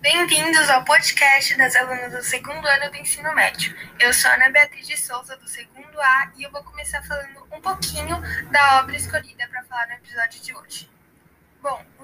Bem-vindos ao podcast das alunas do segundo ano do ensino médio. Eu sou Ana Beatriz de Souza, do segundo A, e eu vou começar falando um pouquinho da obra escolhida para falar no episódio de hoje.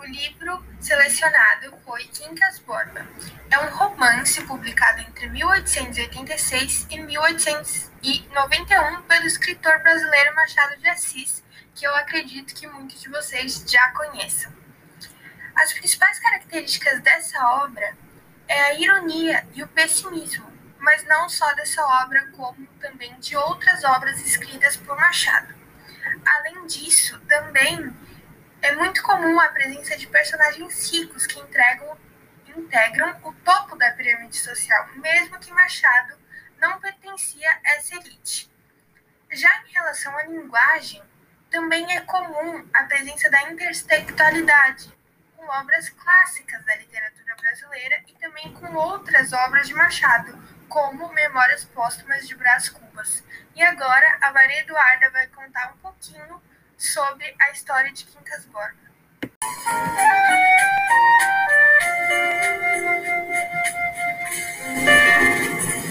O livro selecionado foi Quincas Borba. É um romance publicado entre 1886 e 1891 pelo escritor brasileiro Machado de Assis, que eu acredito que muitos de vocês já conheçam. As principais características dessa obra é a ironia e o pessimismo, mas não só dessa obra, como também de outras obras escritas por Machado. Além disso, também é muito comum a presença de personagens ricos que entregam, integram o topo da pirâmide social, mesmo que Machado não pertencia a essa elite. Já em relação à linguagem, também é comum a presença da intertextualidade, com obras clássicas da literatura brasileira e também com outras obras de Machado, como Memórias Póstumas de Brás Cubas. E agora a Maria Eduarda vai contar um pouquinho sobre a história de Quincas Borba.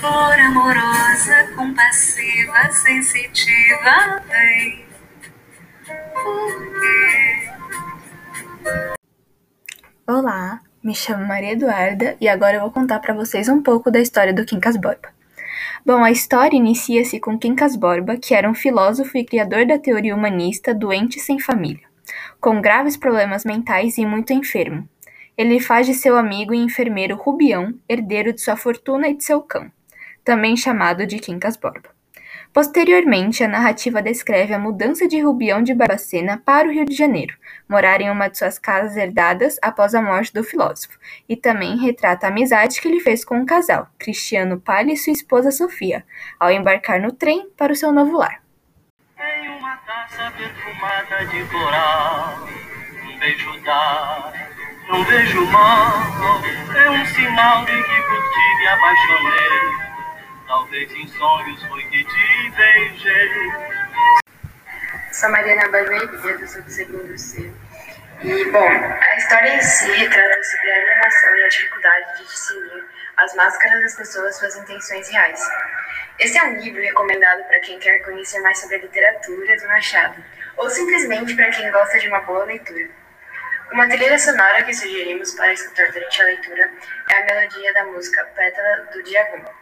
Flor amorosa, compassiva, sensitiva, vem. Por quê? Olá, me chamo Maria Eduarda e agora eu vou contar para vocês um pouco da história do Quincas Borba. Bom, a história inicia-se com Quincas Borba, que era um filósofo e criador da teoria humanista doente sem família, com graves problemas mentais e muito enfermo. Ele faz de seu amigo e enfermeiro Rubião herdeiro de sua fortuna e de seu cão, também chamado de Quincas Borba. Posteriormente, a narrativa descreve a mudança de Rubião de Barbacena para o Rio de Janeiro, morar em uma de suas casas herdadas após a morte do filósofo, e também retrata a amizade que ele fez com o um casal, Cristiano Palha e sua esposa Sofia, ao embarcar no trem para o seu novo lar. Em uma taça perfumada de coral, um beijo dá, um beijo mal, é um sinal de que apaixonei. Talvez em sonhos foi que te beijei. Sou Mariana Barberia, do segundo C. E, bom, a história em si trata sobre a alienação e a dificuldade de discernir as máscaras das pessoas suas intenções reais. Esse é um livro recomendado para quem quer conhecer mais sobre a literatura do Machado, ou simplesmente para quem gosta de uma boa leitura. Uma trilha sonora que sugerimos para escutar durante a leitura é a melodia da música Pétala do Diagonal.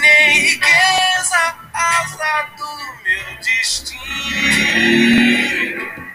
nem riqueza, asa do meu destino.